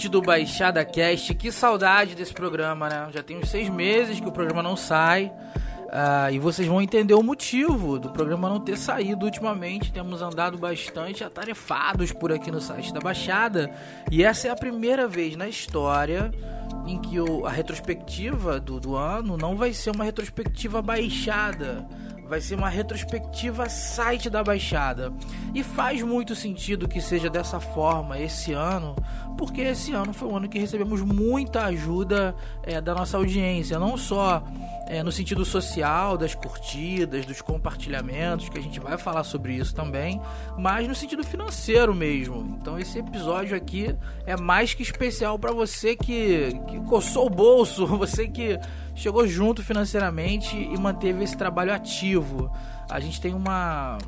Ouvinte do Baixada Cast, que saudade desse programa, né? Já tem uns seis meses que o programa não sai. Uh, e vocês vão entender o motivo do programa não ter saído ultimamente. Temos andado bastante atarefados por aqui no site da Baixada. E essa é a primeira vez na história em que o, a retrospectiva do, do ano não vai ser uma retrospectiva baixada vai ser uma retrospectiva site da Baixada. E faz muito sentido que seja dessa forma esse ano, porque esse ano foi um ano que recebemos muita ajuda é, da nossa audiência, não só é, no sentido social, das curtidas, dos compartilhamentos, que a gente vai falar sobre isso também, mas no sentido financeiro mesmo. Então esse episódio aqui é mais que especial para você que, que coçou o bolso, você que chegou junto financeiramente e manteve esse trabalho ativo. A gente tem uma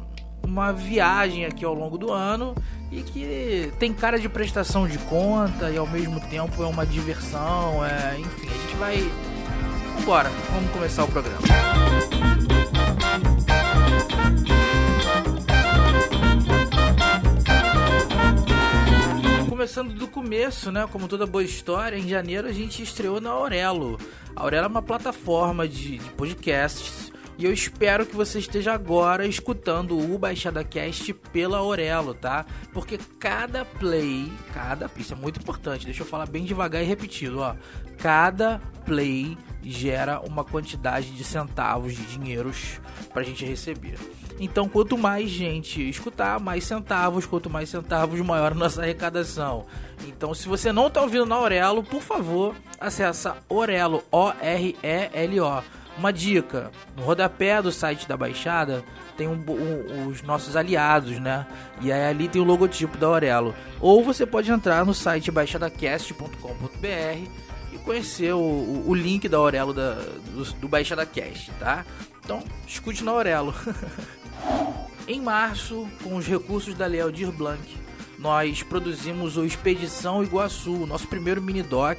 uma viagem aqui ao longo do ano e que tem cara de prestação de conta e ao mesmo tempo é uma diversão, é, enfim, a gente vai Vambora, vamos começar o programa. Começando do começo, né? Como toda boa história, em janeiro a gente estreou na Aurelo. A Aurelo é uma plataforma de, de podcasts e eu espero que você esteja agora escutando o Baixada Cast pela Aurelo, tá? Porque cada play, cada, isso é muito importante, deixa eu falar bem devagar e repetido, ó. Cada play gera uma quantidade de centavos de dinheiros para a gente receber. Então, quanto mais gente escutar, mais centavos, quanto mais centavos, maior a nossa arrecadação. Então, se você não está ouvindo na Aurelo, por favor, acessa Orelo, O-R-E-L-O. Uma dica, no rodapé do site da Baixada tem um, um, os nossos aliados, né? E aí ali tem o logotipo da Aurelo. Ou você pode entrar no site baixadacast.com.br conhecer o, o link da Aurelo da, do, do Baixada Cast, tá? Então, escute na Aurelo. em março, com os recursos da Lei Aldir Blanc, nós produzimos o Expedição Iguaçu, nosso primeiro mini doc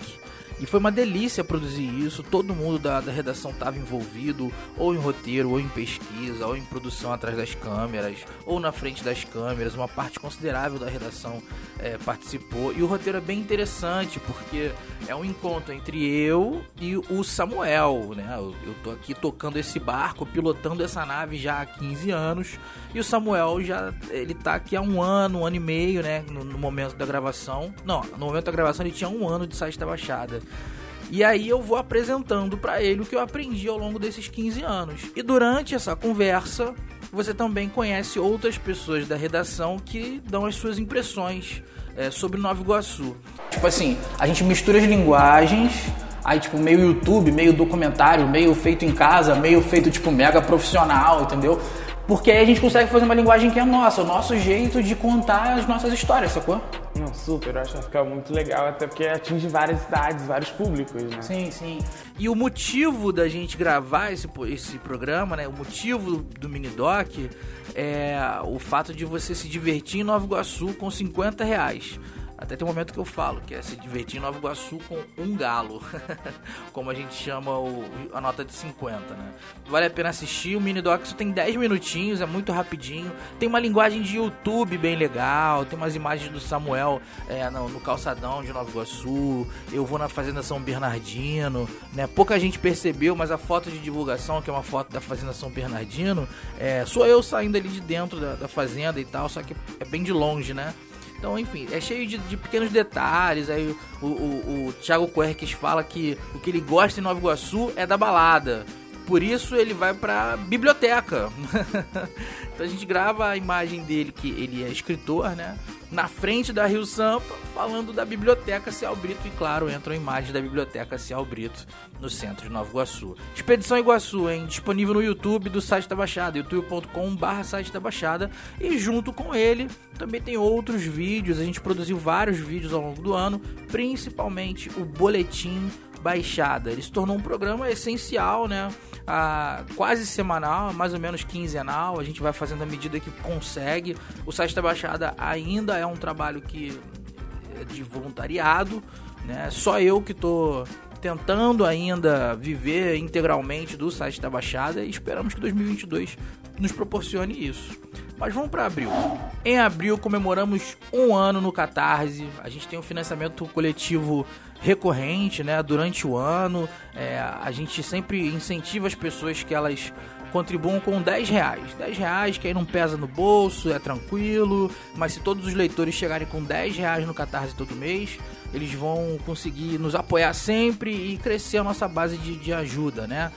e foi uma delícia produzir isso. Todo mundo da, da redação estava envolvido, ou em roteiro, ou em pesquisa, ou em produção atrás das câmeras, ou na frente das câmeras. Uma parte considerável da redação é, participou. E o roteiro é bem interessante, porque é um encontro entre eu e o Samuel. Né? Eu, eu tô aqui tocando esse barco, pilotando essa nave já há 15 anos. E o Samuel já ele tá aqui há um ano, um ano e meio, né? No, no momento da gravação. Não, no momento da gravação ele tinha um ano de site da Baixada. E aí eu vou apresentando para ele o que eu aprendi ao longo desses 15 anos. E durante essa conversa, você também conhece outras pessoas da redação que dão as suas impressões é, sobre Nova Iguaçu. Tipo assim, a gente mistura as linguagens, aí tipo meio YouTube, meio documentário, meio feito em casa, meio feito tipo mega profissional, entendeu? Porque aí a gente consegue fazer uma linguagem que é nossa, o nosso jeito de contar as nossas histórias, sacou? Não, super, eu acho que vai ficar muito legal, até porque atinge várias idades, vários públicos, né? Sim, sim. E o motivo da gente gravar esse, esse programa, né? O motivo do Minidoc é o fato de você se divertir em Nova Iguaçu com 50 reais. Até tem um momento que eu falo, que é se divertir em Nova Iguaçu com um galo, como a gente chama o, a nota de 50, né? Vale a pena assistir, o mini doc só tem 10 minutinhos, é muito rapidinho, tem uma linguagem de YouTube bem legal, tem umas imagens do Samuel é, no, no, calçadão de Nova Iguaçu, eu vou na Fazenda São Bernardino, né? Pouca gente percebeu, mas a foto de divulgação, que é uma foto da Fazenda São Bernardino, é, sou eu saindo ali de dentro da, da fazenda e tal, só que é bem de longe, né? Então, enfim, é cheio de, de pequenos detalhes. Aí o, o, o Thiago Querques fala que o que ele gosta em Nova Iguaçu é da balada. Por isso ele vai pra biblioteca. então a gente grava a imagem dele, que ele é escritor, né? na frente da Rio Sampa, falando da Biblioteca Cial Brito. E claro, entra a imagem da Biblioteca Cial Brito no centro de Nova Iguaçu. Expedição Iguaçu? Disponível no YouTube do site da Baixada, youtube.com.br site da Baixada. E junto com ele também tem outros vídeos. A gente produziu vários vídeos ao longo do ano, principalmente o Boletim Baixada. Ele se tornou um programa essencial, né? Ah, quase semanal, mais ou menos quinzenal. A gente vai fazendo à medida que consegue. O site da Baixada ainda é um trabalho que é de voluntariado, né? Só eu que tô tentando ainda viver integralmente do site da Baixada e esperamos que 2022 nos proporcione isso. Mas vamos para abril. Em abril comemoramos um ano no Catarse. A gente tem um financiamento coletivo recorrente, né? Durante o ano, é, a gente sempre incentiva as pessoas que elas contribuam com 10 reais. 10 reais que aí não pesa no bolso, é tranquilo, mas se todos os leitores chegarem com 10 reais no Catarse todo mês, eles vão conseguir nos apoiar sempre e crescer a nossa base de, de ajuda, né?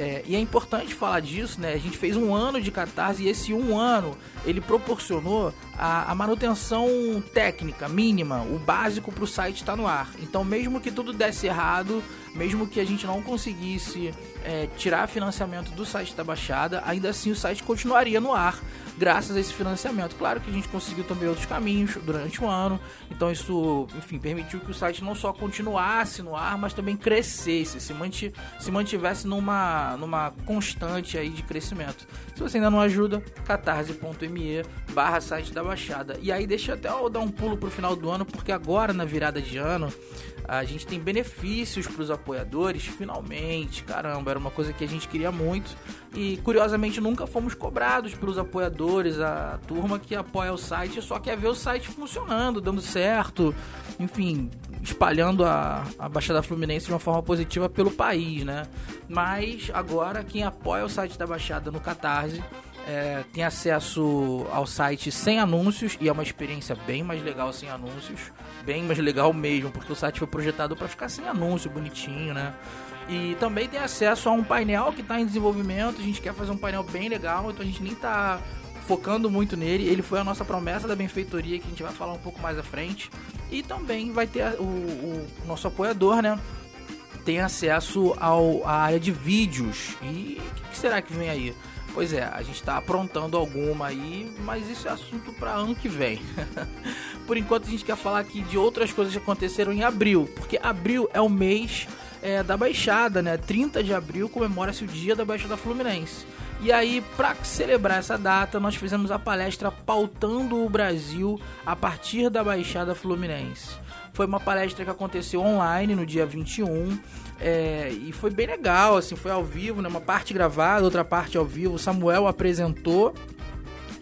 É, e é importante falar disso, né? A gente fez um ano de catarse e esse um ano ele proporcionou a, a manutenção técnica mínima, o básico para o site estar tá no ar. Então, mesmo que tudo desse errado, mesmo que a gente não conseguisse é, tirar financiamento do site da Baixada, ainda assim o site continuaria no ar graças a esse financiamento. Claro que a gente conseguiu também outros caminhos durante o ano, então isso, enfim, permitiu que o site não só continuasse no ar, mas também crescesse, se, manti se mantivesse numa, numa constante aí de crescimento. Se você ainda não ajuda, catarse.me barra site da Baixada. E aí deixa até eu dar um pulo pro final do ano, porque agora na virada de ano a gente tem benefícios para os apoiadores, finalmente. Caramba, era uma coisa que a gente queria muito. E curiosamente nunca fomos cobrados pelos apoiadores, a turma que apoia o site só quer ver o site funcionando, dando certo, enfim, espalhando a, a Baixada Fluminense de uma forma positiva pelo país, né? Mas agora quem apoia o site da Baixada no Catarse é, tem acesso ao site sem anúncios e é uma experiência bem mais legal sem anúncios, bem mais legal mesmo, porque o site foi projetado para ficar sem anúncio, bonitinho, né? E também tem acesso a um painel que está em desenvolvimento. A gente quer fazer um painel bem legal, então a gente nem está focando muito nele. Ele foi a nossa promessa da benfeitoria que a gente vai falar um pouco mais à frente. E também vai ter o, o nosso apoiador, né? Tem acesso ao, à área de vídeos. E o que será que vem aí? Pois é, a gente está aprontando alguma aí, mas isso é assunto para ano que vem. Por enquanto a gente quer falar aqui de outras coisas que aconteceram em abril, porque abril é o mês é, da Baixada, né? 30 de abril comemora-se o Dia da Baixada Fluminense. E aí, para celebrar essa data, nós fizemos a palestra Pautando o Brasil a partir da Baixada Fluminense. Foi uma palestra que aconteceu online no dia 21 é, e foi bem legal, assim, foi ao vivo, né? Uma parte gravada, outra parte ao vivo. Samuel apresentou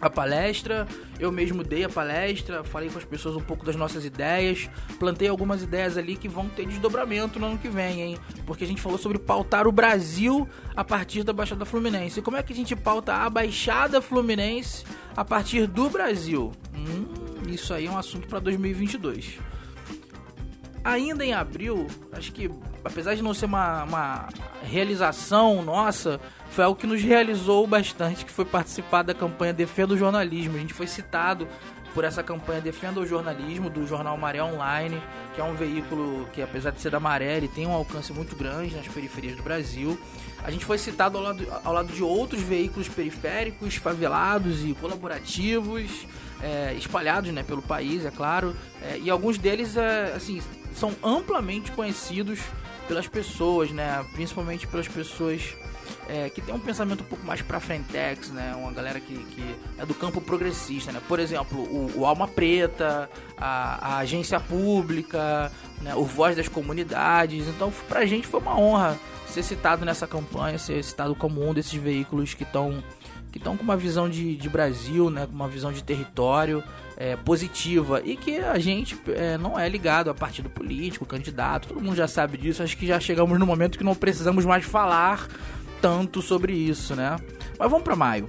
a palestra, eu mesmo dei a palestra, falei com as pessoas um pouco das nossas ideias, plantei algumas ideias ali que vão ter desdobramento no ano que vem, hein? Porque a gente falou sobre pautar o Brasil a partir da Baixada Fluminense. E como é que a gente pauta a Baixada Fluminense a partir do Brasil? Hum, isso aí é um assunto para 2022. Ainda em abril, acho que apesar de não ser uma, uma realização nossa, foi algo que nos realizou bastante, que foi participar da campanha Defenda o Jornalismo. A gente foi citado por essa campanha Defenda o Jornalismo do jornal Maré Online, que é um veículo que, apesar de ser da Maré, ele tem um alcance muito grande nas periferias do Brasil. A gente foi citado ao lado, ao lado de outros veículos periféricos, favelados e colaborativos, é, espalhados né, pelo país, é claro. É, e alguns deles é, assim, são amplamente conhecidos pelas pessoas, né? Principalmente pelas pessoas é, que tem um pensamento um pouco mais pra frentex, né? Uma galera que, que é do campo progressista, né? Por exemplo, o, o Alma Preta, a, a, agência pública, né? o Voz das Comunidades. Então, pra gente foi uma honra ser citado nessa campanha, ser citado como um desses veículos que estão que estão com uma visão de, de Brasil, né? Com uma visão de território é, positiva e que a gente é, não é ligado a partido político, candidato, todo mundo já sabe disso. Acho que já chegamos no momento que não precisamos mais falar tanto sobre isso, né? Mas vamos para maio.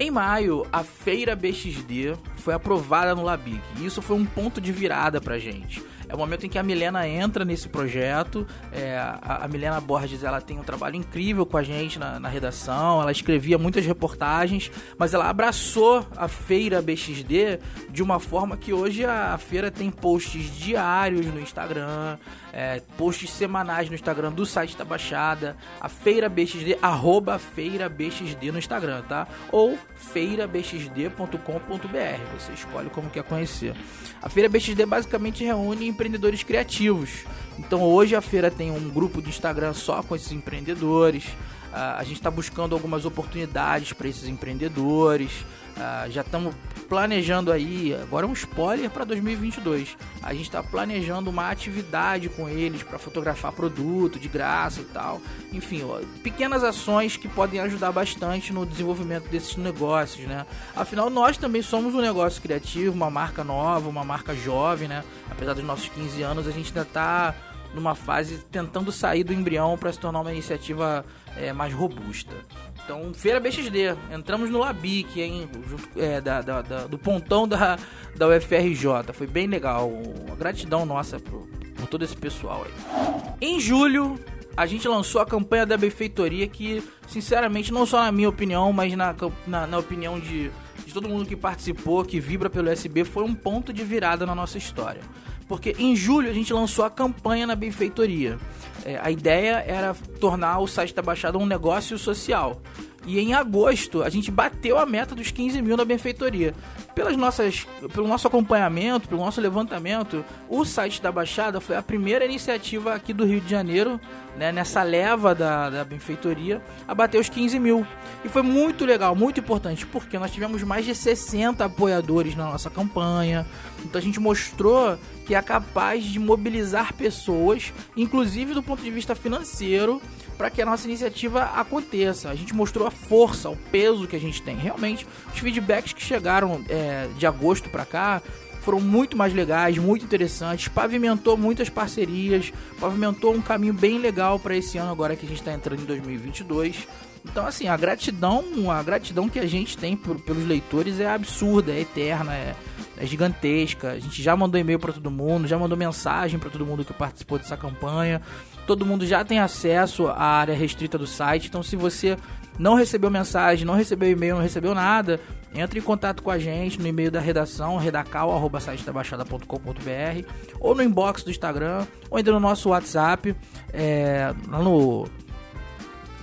Em maio, a feira BXD foi aprovada no Labic. E isso foi um ponto de virada pra gente. É o momento em que a Milena entra nesse projeto. É, a, a, Milena Borges ela tem um trabalho incrível com a gente na, na, redação. Ela escrevia muitas reportagens, mas ela abraçou a feira BXD de uma forma que hoje a, a feira tem posts diários no Instagram, é, posts semanais no Instagram do site da Baixada, a feira BXD, arroba feira BXD no Instagram, tá? Ou feirabxd.com.br. Você escolhe como quer conhecer. A feira BXD basicamente reúne empreendedores criativos. Então hoje a feira tem um grupo de Instagram só com esses empreendedores. Uh, a gente está buscando algumas oportunidades para esses empreendedores. Uh, já estamos planejando aí, agora é um spoiler para 2022. A gente está planejando uma atividade com eles para fotografar produto de graça e tal. Enfim, ó, pequenas ações que podem ajudar bastante no desenvolvimento desses negócios, né? Afinal, nós também somos um negócio criativo, uma marca nova, uma marca jovem, né? Apesar dos nossos 15 anos, a gente ainda está numa fase tentando sair do embrião para se tornar uma iniciativa é, mais robusta. Então, Feira BXD, entramos no Labic, hein, junto, é, da, da, da, do pontão da, da UFRJ, foi bem legal, uma gratidão nossa por, por todo esse pessoal aí. Em julho, a gente lançou a campanha da benfeitoria que, sinceramente, não só na minha opinião, mas na, na, na opinião de, de todo mundo que participou, que vibra pelo SB, foi um ponto de virada na nossa história porque em julho a gente lançou a campanha na benfeitoria. É, a ideia era tornar o site da Baixada um negócio social. E em agosto a gente bateu a meta dos 15 mil na benfeitoria. Pelas nossas, pelo nosso acompanhamento, pelo nosso levantamento, o site da Baixada foi a primeira iniciativa aqui do Rio de Janeiro, né, nessa leva da, da benfeitoria, a bater os 15 mil. E foi muito legal, muito importante, porque nós tivemos mais de 60 apoiadores na nossa campanha. Então a gente mostrou que é capaz de mobilizar pessoas, inclusive do ponto de vista financeiro, para que a nossa iniciativa aconteça. A gente mostrou a força, o peso que a gente tem. Realmente, os feedbacks que chegaram é, de agosto para cá foram muito mais legais, muito interessantes, pavimentou muitas parcerias, pavimentou um caminho bem legal para esse ano agora que a gente está entrando em 2022. Então, assim, a gratidão, a gratidão que a gente tem por, pelos leitores é absurda, é eterna, é, é gigantesca. A gente já mandou e-mail para todo mundo, já mandou mensagem para todo mundo que participou dessa campanha. Todo mundo já tem acesso à área restrita do site. Então, se você não recebeu mensagem, não recebeu e-mail, não recebeu nada, entre em contato com a gente no e-mail da redação, redacal.sitedabaixada.com.br ou no inbox do Instagram, ou ainda no nosso WhatsApp, é, no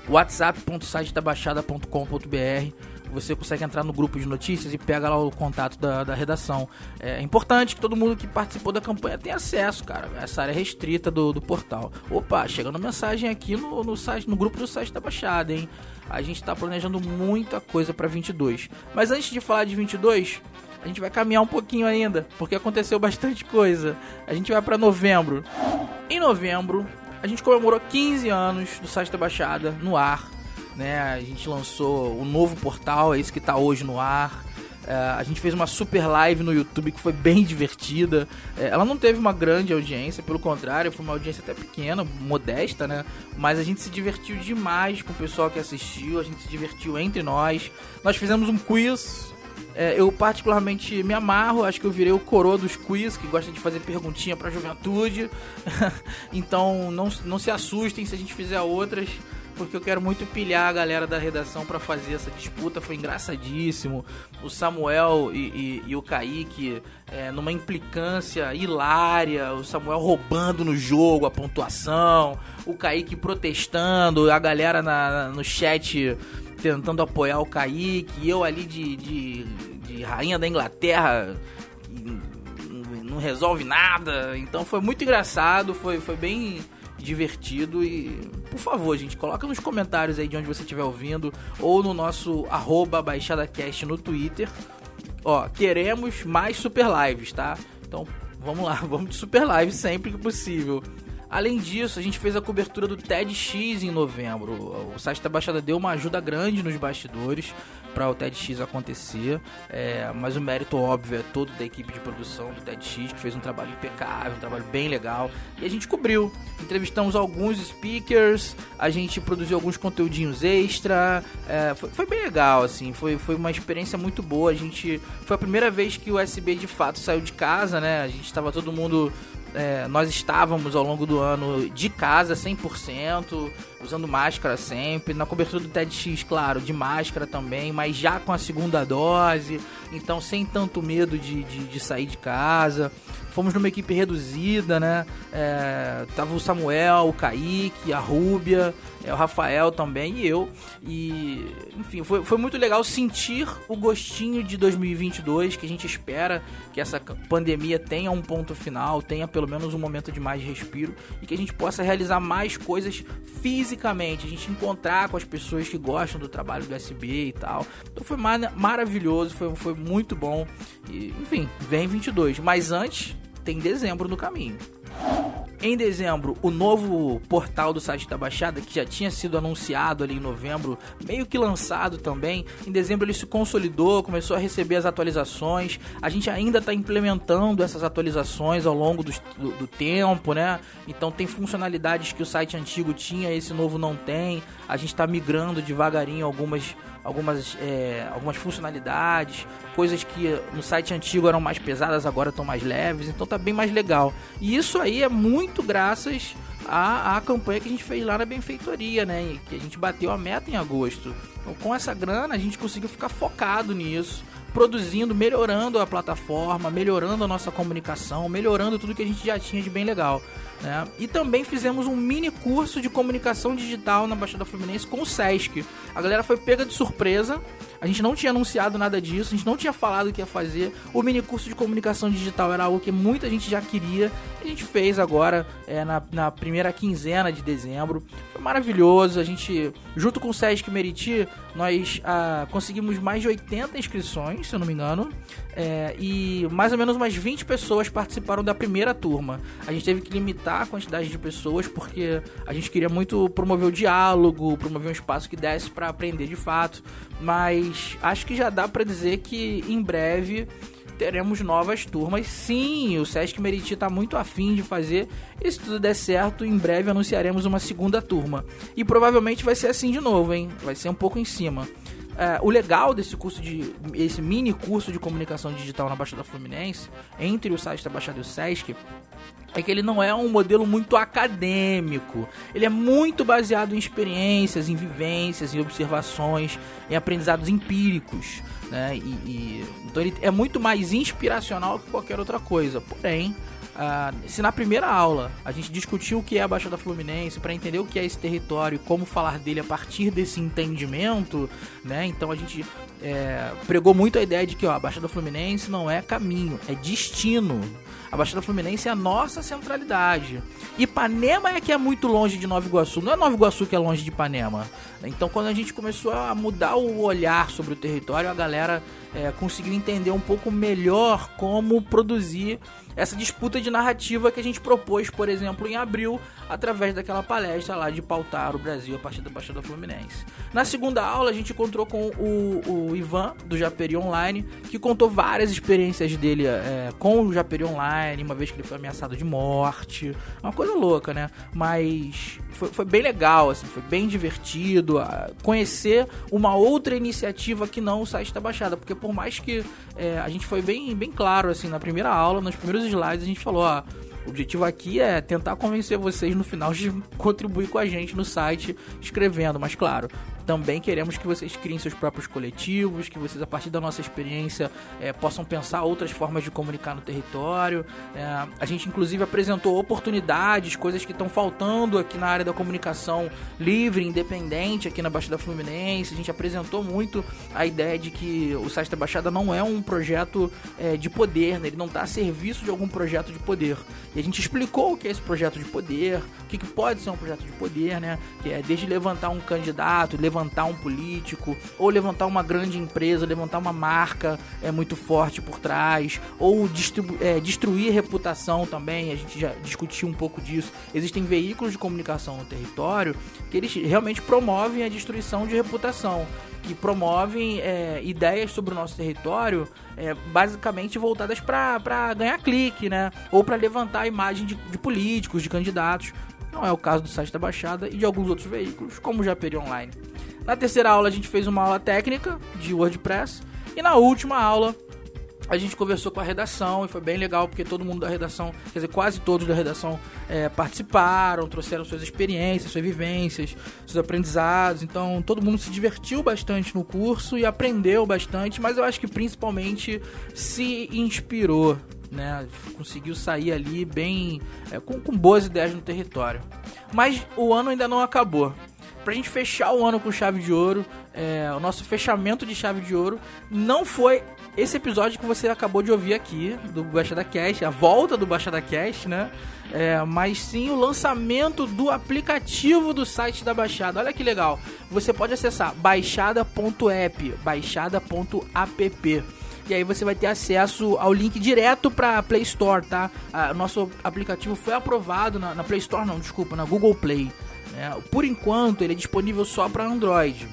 whatsapp.sitedabaixada.com.br você consegue entrar no grupo de notícias e pega lá o contato da, da redação. É importante que todo mundo que participou da campanha tenha acesso, cara, essa área restrita do, do portal. Opa, chegando mensagem aqui no, no site, no grupo do site da Baixada, hein? A gente está planejando muita coisa para 22. Mas antes de falar de 22, a gente vai caminhar um pouquinho ainda, porque aconteceu bastante coisa. A gente vai para novembro. Em novembro, a gente comemorou 15 anos do site da Baixada no ar né? A gente lançou o novo portal, é isso que está hoje no ar. É, a gente fez uma super live no YouTube que foi bem divertida. É, ela não teve uma grande audiência, pelo contrário, foi uma audiência até pequena, modesta, né? Mas a gente se divertiu demais com o pessoal que assistiu, a gente se divertiu entre nós. Nós fizemos um quiz. É, eu particularmente me amarro, acho que eu virei o coroa dos quiz, que gosta de fazer perguntinha pra juventude. então não, não se assustem se a gente fizer outras porque eu quero muito pilhar a galera da redação para fazer essa disputa. Foi engraçadíssimo. O Samuel e, e, e o Kaique é, numa implicância hilária. O Samuel roubando no jogo a pontuação. O Kaique protestando. A galera na, no chat tentando apoiar o Kaique. E eu ali de, de, de rainha da Inglaterra não resolve nada. Então foi muito engraçado, foi, foi bem divertido e, por favor, gente, coloca nos comentários aí de onde você estiver ouvindo ou no nosso arroba BaixadaCast no Twitter. Ó, queremos mais super lives, tá? Então, vamos lá, vamos de super live sempre que possível. Além disso, a gente fez a cobertura do TEDx em novembro. O site da Baixada deu uma ajuda grande nos bastidores para o TEDx acontecer, é, mas o mérito óbvio é todo da equipe de produção do TEDx, que fez um trabalho impecável, um trabalho bem legal, e a gente cobriu. Entrevistamos alguns speakers, a gente produziu alguns conteúdinhos extra, é, foi, foi, bem legal, assim, foi, foi uma experiência muito boa. A gente foi a primeira vez que o USB de fato saiu de casa, né? A gente estava todo mundo é, nós estávamos ao longo do ano de casa 100%, usando máscara sempre, na cobertura do TEDx, claro, de máscara também, mas já com a segunda dose, então sem tanto medo de, de, de sair de casa. Fomos numa equipe reduzida, né? É, tava o Samuel, o Kaique, a Rúbia, é, o Rafael também e eu. E, enfim, foi, foi muito legal sentir o gostinho de 2022, que a gente espera que essa pandemia tenha um ponto final, tenha pelo menos um momento de mais respiro e que a gente possa realizar mais coisas fisicamente, a gente encontrar com as pessoas que gostam do trabalho do SB e tal. Então foi mar maravilhoso, foi, foi muito bom. E, enfim, vem 22. Mas antes, tem dezembro no caminho. Em dezembro, o novo portal do site da Baixada, que já tinha sido anunciado ali em novembro, meio que lançado também. Em dezembro ele se consolidou, começou a receber as atualizações. A gente ainda está implementando essas atualizações ao longo do, do, do, tempo, né? Então tem funcionalidades que o site antigo tinha, esse novo não tem. A gente está migrando devagarinho algumas algumas, é, algumas funcionalidades, coisas que no site antigo eram mais pesadas, agora estão mais leves, então tá bem mais legal. E isso aí é muito graças à, à campanha que a gente fez lá na benfeitoria, né? Que a gente bateu a meta em agosto. Então, com essa grana, a gente conseguiu ficar focado nisso produzindo, melhorando a plataforma, melhorando a nossa comunicação, melhorando tudo que a gente já tinha de bem legal. Né? E também fizemos um mini curso de comunicação digital na Baixada Fluminense com o Sesc. A galera foi pega de surpresa. A gente não tinha anunciado nada disso, a gente não tinha falado que ia fazer. O mini curso de comunicação digital era algo que muita gente já queria. A gente fez agora é, na, na primeira quinzena de dezembro. Foi maravilhoso. A gente, junto com o Sesc Meriti, nós ah, conseguimos mais de 80 inscrições, se eu não me engano. É, e mais ou menos umas 20 pessoas participaram da primeira turma. A gente teve que limitar a quantidade de pessoas porque a gente queria muito promover o diálogo, promover um espaço que desse para aprender de fato. Mas acho que já dá para dizer que em breve teremos novas turmas. Sim, o Sesc Meriti está muito afim de fazer. E se tudo der certo, em breve anunciaremos uma segunda turma. E provavelmente vai ser assim de novo, hein? Vai ser um pouco em cima. É, o legal desse curso de. esse mini curso de comunicação digital na Baixada Fluminense, entre o site da Baixada e o Sesc, é que ele não é um modelo muito acadêmico. Ele é muito baseado em experiências, em vivências, em observações, em aprendizados empíricos. Né? E, e, então ele é muito mais inspiracional que qualquer outra coisa. Porém, ah, se na primeira aula a gente discutiu o que é a Baixada Fluminense para entender o que é esse território e como falar dele a partir desse entendimento, né? Então a gente é, pregou muito a ideia de que ó, a Baixada Fluminense não é caminho, é destino. A Baixada Fluminense é a nossa centralidade. Ipanema é que é muito longe de Nova Iguaçu. Não é Nova Iguaçu que é longe de Ipanema. Então, quando a gente começou a mudar o olhar sobre o território, a galera é, conseguiu entender um pouco melhor como produzir essa disputa de narrativa que a gente propôs, por exemplo, em abril, através daquela palestra lá de pautar o Brasil a partir da Baixada Fluminense. Na segunda aula, a gente encontrou com o, o Ivan, do Japeri Online, que contou várias experiências dele é, com o Japeri Online, uma vez que ele foi ameaçado de morte. Uma coisa louca, né? Mas foi, foi bem legal, assim, foi bem divertido conhecer uma outra iniciativa que não o site da Baixada, porque por mais que é, a gente foi bem, bem claro, assim, na primeira aula, nos primeiros slides, a gente falou, ó o objetivo aqui é tentar convencer vocês no final de contribuir com a gente no site escrevendo, mas claro, também queremos que vocês criem seus próprios coletivos, que vocês, a partir da nossa experiência, é, possam pensar outras formas de comunicar no território. É, a gente, inclusive, apresentou oportunidades, coisas que estão faltando aqui na área da comunicação livre, independente, aqui na Baixada Fluminense. A gente apresentou muito a ideia de que o site da Baixada não é um projeto é, de poder, né? ele não está a serviço de algum projeto de poder. E a gente explicou o que é esse projeto de poder, o que, que pode ser um projeto de poder, né? Que é desde levantar um candidato, levantar um político, ou levantar uma grande empresa, levantar uma marca é muito forte por trás, ou é, destruir reputação também. A gente já discutiu um pouco disso. Existem veículos de comunicação no território que eles realmente promovem a destruição de reputação que promovem é, ideias sobre o nosso território, é, basicamente voltadas para ganhar clique, né? Ou para levantar a imagem de, de, políticos, de candidatos. Não é o caso do site da Baixada e de alguns outros veículos, como o Japeri Online. Na terceira aula a gente fez uma aula técnica de WordPress e na última aula a gente conversou com a redação e foi bem legal porque todo mundo da redação, quer dizer, quase todos da redação é, participaram, trouxeram suas experiências, suas vivências, seus aprendizados. Então todo mundo se divertiu bastante no curso e aprendeu bastante, mas eu acho que principalmente se inspirou. Né, conseguiu sair ali bem é, com, com boas ideias no território. Mas o ano ainda não acabou. Pra gente fechar o ano com chave de ouro, é, o nosso fechamento de chave de ouro não foi esse episódio que você acabou de ouvir aqui, do Baixada Cast, a volta do Baixada Cast, né? É, mas sim o lançamento do aplicativo do site da Baixada. Olha que legal. Você pode acessar baixada.app, baixada.app. E aí você vai ter acesso ao link direto para Play Store, tá? Ah, nosso aplicativo foi aprovado na, na, Play Store, não, desculpa, na Google Play. Né? Por enquanto ele é disponível só para Android.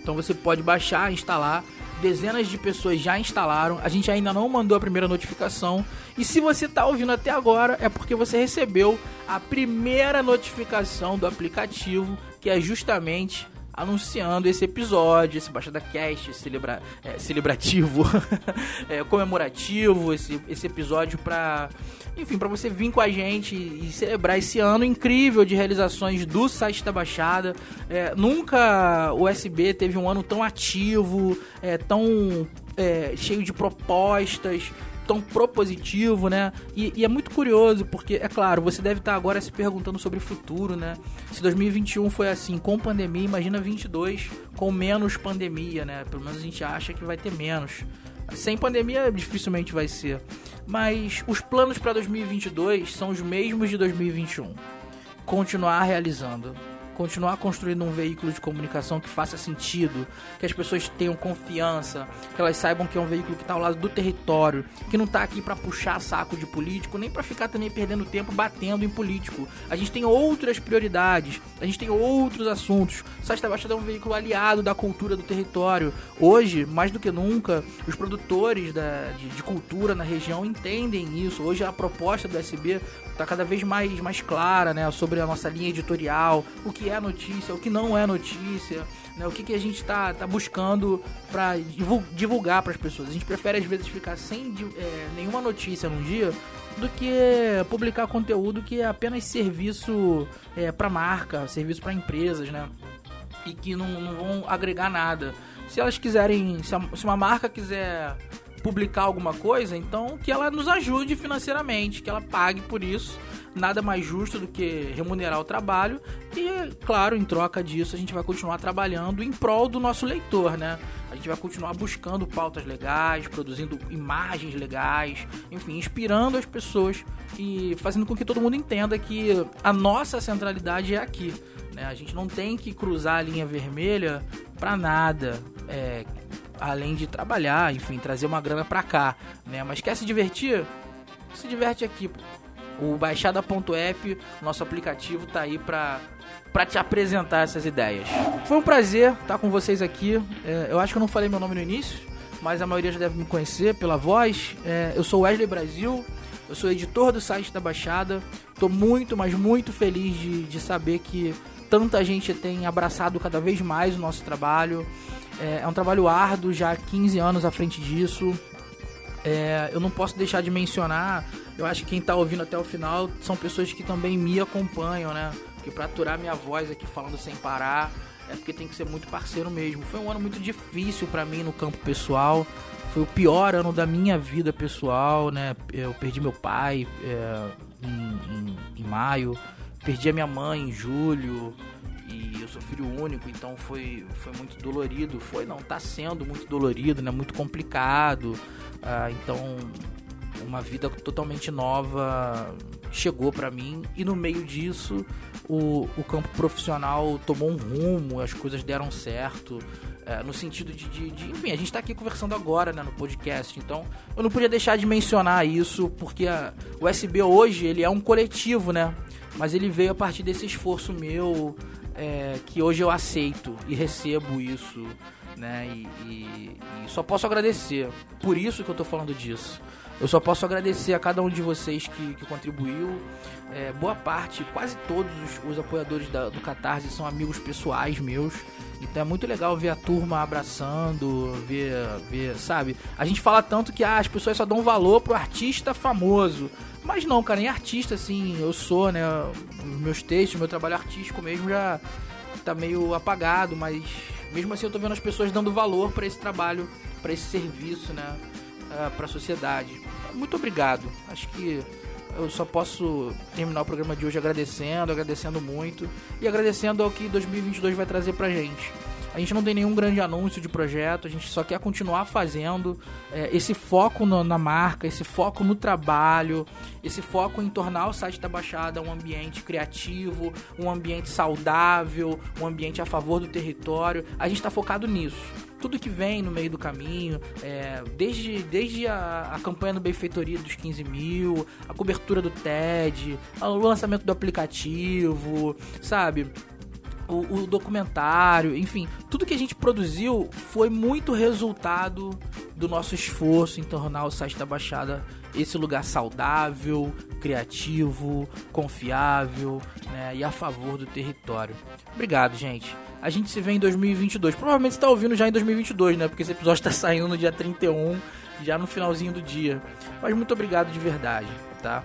Então você pode baixar, instalar dezenas de pessoas já instalaram, a gente ainda não mandou a primeira notificação. E se você está ouvindo até agora, é porque você recebeu a primeira notificação do aplicativo, que é justamente anunciando esse episódio, esse Baixada Cast celebra, é, celebrativo, é, comemorativo, esse, esse episódio para enfim, para você vir com a gente e celebrar esse ano incrível de realizações do site da Baixada. É, nunca o SB teve um ano tão ativo, é, tão é, cheio de propostas, tão propositivo, né? E, e, é muito curioso, porque, é claro, você deve estar agora se perguntando sobre o futuro, né? Se 2021 foi assim, com pandemia, imagina 22 com menos pandemia, né? Pelo menos a gente acha que vai ter menos. Sem pandemia, dificilmente vai ser. Mas os planos para 2022 são os mesmos de 2021. Continuar realizando continuar construindo um veículo de comunicação que faça sentido, que as pessoas tenham confiança, que elas saibam que é um veículo que está ao lado do território, que não está aqui para puxar saco de político, nem para ficar também perdendo tempo batendo em político. A gente tem outras prioridades, a gente tem outros assuntos. O Site da Baixada é um veículo aliado da cultura do território. Hoje, mais do que nunca, os produtores da, de, de cultura na região entendem isso. Hoje a proposta do SB está cada vez mais, mais clara né, sobre a nossa linha editorial, o que é notícia, o que não é notícia, né, o que, que a gente está tá buscando para divulgar para as pessoas. A gente prefere às vezes ficar sem é, nenhuma notícia num dia do que publicar conteúdo que é apenas serviço é, para marca, serviço para empresas, né? E que não, não, vão agregar nada. Se elas quiserem, se, a, se uma marca quiser publicar alguma coisa, então que ela nos ajude financeiramente, que ela pague por isso. Nada mais justo do que remunerar o trabalho e, claro, em troca disso a gente vai continuar trabalhando em prol do nosso leitor, né? A gente vai continuar buscando pautas legais, produzindo imagens legais, enfim, inspirando as pessoas e fazendo com que todo mundo entenda que a nossa centralidade é aqui. Né? A gente não tem que cruzar a linha vermelha para nada. É, além de trabalhar, enfim, trazer uma grana pra cá, né? Mas quer se divertir? Se diverte aqui. O baixada.app, nosso aplicativo, tá aí pra, pra te apresentar essas ideias. Foi um prazer estar com vocês aqui. É, eu acho que eu não falei meu nome no início, mas a maioria já deve me conhecer pela voz. É, eu sou Wesley Brasil, eu sou editor do site da Baixada. Tô muito, mas muito feliz de, de saber que tanta gente tem abraçado cada vez mais o nosso trabalho. É, é um trabalho árduo, já há 15 anos à frente disso. É, eu não posso deixar de mencionar, eu acho que quem está ouvindo até o final são pessoas que também me acompanham, né? Porque para aturar minha voz aqui falando sem parar, é porque tem que ser muito parceiro mesmo. Foi um ano muito difícil para mim no campo pessoal. Foi o pior ano da minha vida pessoal, né? Eu perdi meu pai é, em, em, em maio, perdi a minha mãe em julho, eu sou filho único, então foi, foi muito dolorido. Foi, não, tá sendo muito dolorido, né? Muito complicado. Ah, então, uma vida totalmente nova chegou para mim e no meio disso o, o campo profissional tomou um rumo, as coisas deram certo. É, no sentido de, de, de, Enfim, a gente está aqui conversando agora né, no podcast, então eu não podia deixar de mencionar isso, porque a, o SB hoje ele é um coletivo, né? Mas ele veio a partir desse esforço meu, é, que hoje eu aceito e recebo isso, né? E, e, e, só posso agradecer. Por isso que eu tô falando disso. Eu só posso agradecer a cada um de vocês que, que contribuiu. É, boa parte, quase todos os, os apoiadores da, do Catarse são amigos pessoais meus. Então é muito legal ver a turma abraçando, ver, ver, sabe? A gente fala tanto que ah, as pessoas só dão valor pro artista famoso. Mas não, cara, em artista, assim, eu sou, né? Meus textos, meu trabalho artístico mesmo já tá meio apagado, mas mesmo assim eu tô vendo as pessoas dando valor para esse trabalho, para esse serviço, né? Uh, pra sociedade. Muito obrigado. Acho que eu só posso terminar o programa de hoje agradecendo, agradecendo muito e agradecendo ao que 2022 vai trazer pra gente. A gente não tem nenhum grande anúncio de projeto, a gente só quer continuar fazendo é, esse foco no, na marca, esse foco no trabalho, esse foco em tornar o site da Baixada um ambiente criativo, um ambiente saudável, um ambiente a favor do território. A gente está focado nisso tudo que vem no meio do caminho, é, desde, desde a, a, campanha do Benfeitoria dos 15 mil, a cobertura do TED, o lançamento do aplicativo, sabe? O, o, documentário, enfim, tudo que a gente produziu foi muito resultado do nosso esforço em tornar o site da Baixada esse lugar saudável, criativo, confiável né, e a favor do território. Obrigado, gente. A gente se vê em 2022. Provavelmente você está ouvindo já em 2022, né? Porque esse episódio está saindo no dia 31, já no finalzinho do dia. Mas muito obrigado de verdade, tá?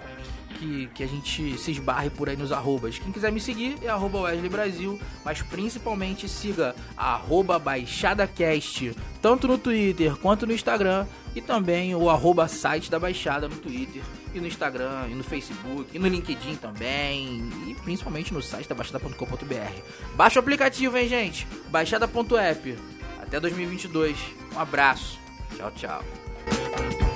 Que, que a gente se esbarre por aí nos arrobas. Quem quiser me seguir é arroba Wesley Brasil, mas principalmente siga arroba BaixadaCast, tanto no Twitter quanto no Instagram, e também o arroba site da Baixada no Twitter, e no Instagram, e no Facebook, e no LinkedIn também, e principalmente no site da Baixada.com.br. Baixa o aplicativo, hein, gente? Baixada.app. Até 2022. Um abraço. Tchau, tchau.